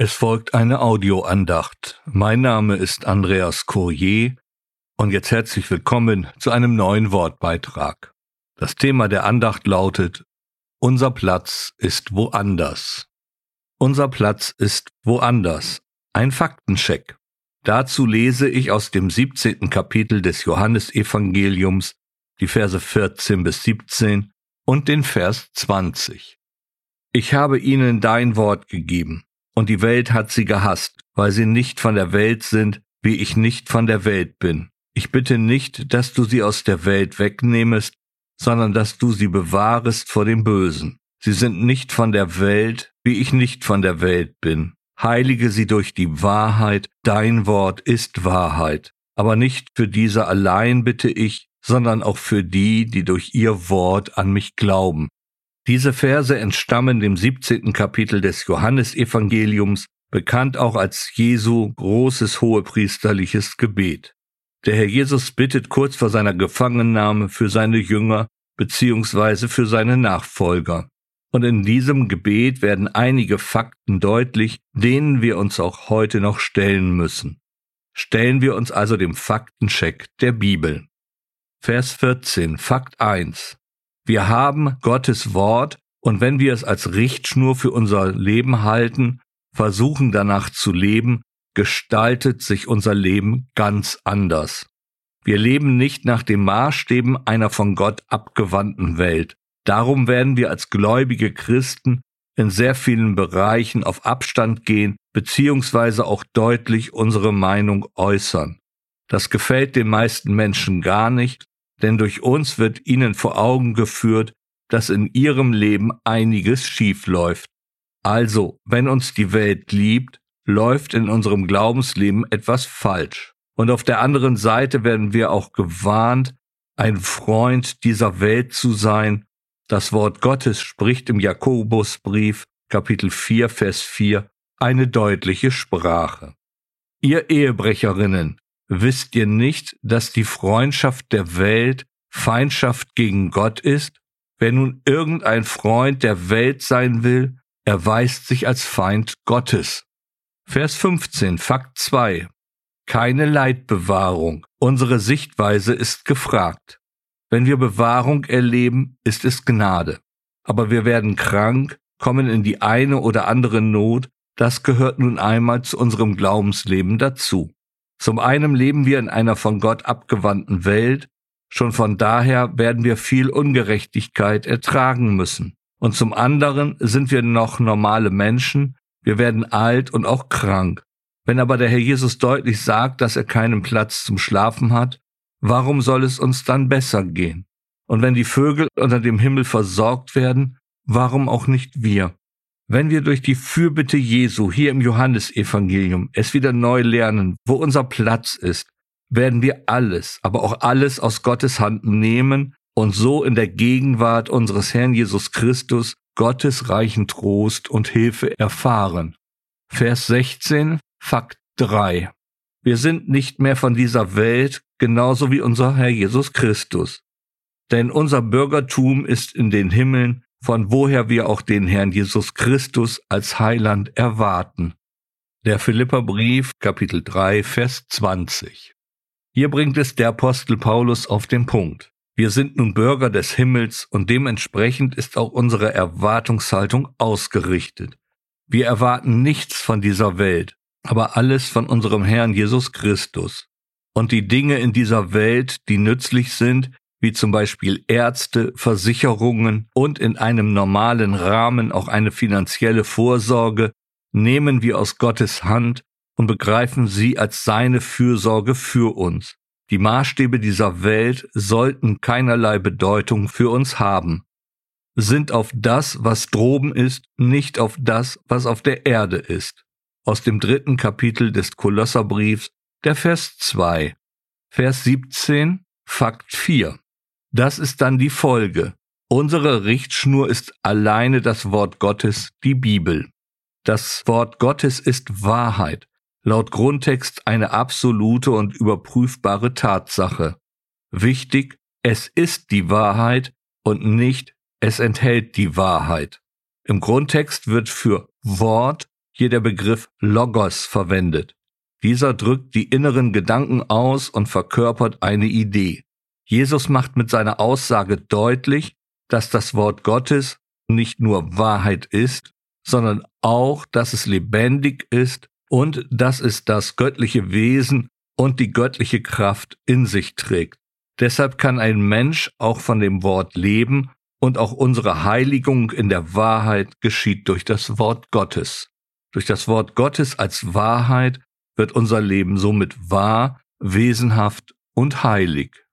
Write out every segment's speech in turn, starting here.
Es folgt eine Audioandacht. Mein Name ist Andreas Courier und jetzt herzlich willkommen zu einem neuen Wortbeitrag. Das Thema der Andacht lautet Unser Platz ist woanders. Unser Platz ist woanders. Ein Faktencheck. Dazu lese ich aus dem 17. Kapitel des Johannesevangeliums die Verse 14 bis 17 und den Vers 20. Ich habe ihnen dein Wort gegeben und die Welt hat sie gehasst, weil sie nicht von der Welt sind, wie ich nicht von der Welt bin. Ich bitte nicht, dass du sie aus der Welt wegnehmest, sondern dass du sie bewahrest vor dem Bösen. Sie sind nicht von der Welt, wie ich nicht von der Welt bin. Heilige sie durch die Wahrheit, dein Wort ist Wahrheit. Aber nicht für diese allein bitte ich, sondern auch für die, die durch ihr Wort an mich glauben. Diese Verse entstammen dem 17. Kapitel des Johannesevangeliums, bekannt auch als Jesu großes hohepriesterliches Gebet. Der Herr Jesus bittet kurz vor seiner Gefangennahme für seine Jünger beziehungsweise für seine Nachfolger. Und in diesem Gebet werden einige Fakten deutlich, denen wir uns auch heute noch stellen müssen. Stellen wir uns also dem Faktencheck der Bibel. Vers 14, Fakt 1. Wir haben Gottes Wort und wenn wir es als Richtschnur für unser Leben halten, versuchen danach zu leben, gestaltet sich unser Leben ganz anders. Wir leben nicht nach den Maßstäben einer von Gott abgewandten Welt. Darum werden wir als gläubige Christen in sehr vielen Bereichen auf Abstand gehen, beziehungsweise auch deutlich unsere Meinung äußern. Das gefällt den meisten Menschen gar nicht, denn durch uns wird ihnen vor Augen geführt, dass in ihrem Leben einiges schief läuft. Also, wenn uns die Welt liebt, läuft in unserem Glaubensleben etwas falsch. Und auf der anderen Seite werden wir auch gewarnt, ein Freund dieser Welt zu sein. Das Wort Gottes spricht im Jakobusbrief Kapitel 4 Vers 4 eine deutliche Sprache. Ihr Ehebrecherinnen, Wisst ihr nicht, dass die Freundschaft der Welt Feindschaft gegen Gott ist? Wer nun irgendein Freund der Welt sein will, erweist sich als Feind Gottes. Vers 15, Fakt 2. Keine Leidbewahrung. Unsere Sichtweise ist gefragt. Wenn wir Bewahrung erleben, ist es Gnade. Aber wir werden krank, kommen in die eine oder andere Not, das gehört nun einmal zu unserem Glaubensleben dazu. Zum einen leben wir in einer von Gott abgewandten Welt, schon von daher werden wir viel Ungerechtigkeit ertragen müssen. Und zum anderen sind wir noch normale Menschen, wir werden alt und auch krank. Wenn aber der Herr Jesus deutlich sagt, dass er keinen Platz zum Schlafen hat, warum soll es uns dann besser gehen? Und wenn die Vögel unter dem Himmel versorgt werden, warum auch nicht wir? Wenn wir durch die Fürbitte Jesu hier im Johannesevangelium es wieder neu lernen, wo unser Platz ist, werden wir alles, aber auch alles aus Gottes Hand nehmen und so in der Gegenwart unseres Herrn Jesus Christus Gottes reichen Trost und Hilfe erfahren. Vers 16, Fakt 3. Wir sind nicht mehr von dieser Welt, genauso wie unser Herr Jesus Christus. Denn unser Bürgertum ist in den Himmeln, von woher wir auch den Herrn Jesus Christus als Heiland erwarten. Der Philipperbrief, Kapitel 3, Vers 20. Hier bringt es der Apostel Paulus auf den Punkt. Wir sind nun Bürger des Himmels und dementsprechend ist auch unsere Erwartungshaltung ausgerichtet. Wir erwarten nichts von dieser Welt, aber alles von unserem Herrn Jesus Christus. Und die Dinge in dieser Welt, die nützlich sind, wie zum Beispiel Ärzte, Versicherungen und in einem normalen Rahmen auch eine finanzielle Vorsorge, nehmen wir aus Gottes Hand und begreifen sie als seine Fürsorge für uns. Die Maßstäbe dieser Welt sollten keinerlei Bedeutung für uns haben, sind auf das, was droben ist, nicht auf das, was auf der Erde ist. Aus dem dritten Kapitel des Kolosserbriefs, der Vers 2. Vers 17, Fakt 4. Das ist dann die Folge. Unsere Richtschnur ist alleine das Wort Gottes, die Bibel. Das Wort Gottes ist Wahrheit, laut Grundtext eine absolute und überprüfbare Tatsache. Wichtig, es ist die Wahrheit und nicht es enthält die Wahrheit. Im Grundtext wird für Wort hier der Begriff Logos verwendet. Dieser drückt die inneren Gedanken aus und verkörpert eine Idee. Jesus macht mit seiner Aussage deutlich, dass das Wort Gottes nicht nur Wahrheit ist, sondern auch, dass es lebendig ist und dass es das göttliche Wesen und die göttliche Kraft in sich trägt. Deshalb kann ein Mensch auch von dem Wort leben und auch unsere Heiligung in der Wahrheit geschieht durch das Wort Gottes. Durch das Wort Gottes als Wahrheit wird unser Leben somit wahr, wesenhaft und heilig.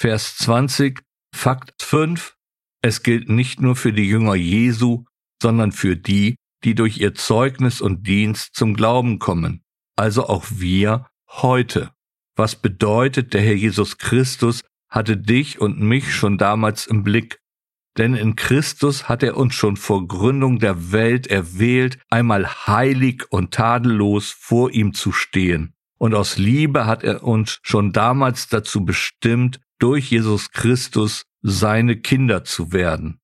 Vers 20, Fakt 5. Es gilt nicht nur für die Jünger Jesu, sondern für die, die durch ihr Zeugnis und Dienst zum Glauben kommen, also auch wir heute. Was bedeutet, der Herr Jesus Christus hatte dich und mich schon damals im Blick, denn in Christus hat er uns schon vor Gründung der Welt erwählt, einmal heilig und tadellos vor ihm zu stehen. Und aus Liebe hat er uns schon damals dazu bestimmt, durch Jesus Christus seine Kinder zu werden.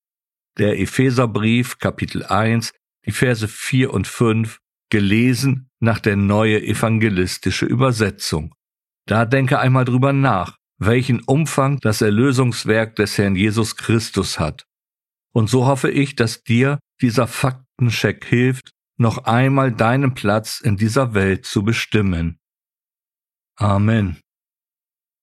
Der Epheserbrief Kapitel 1, die Verse 4 und 5, gelesen nach der neue evangelistische Übersetzung. Da denke einmal drüber nach, welchen Umfang das Erlösungswerk des Herrn Jesus Christus hat. Und so hoffe ich, dass dir dieser Faktencheck hilft, noch einmal deinen Platz in dieser Welt zu bestimmen. Amen.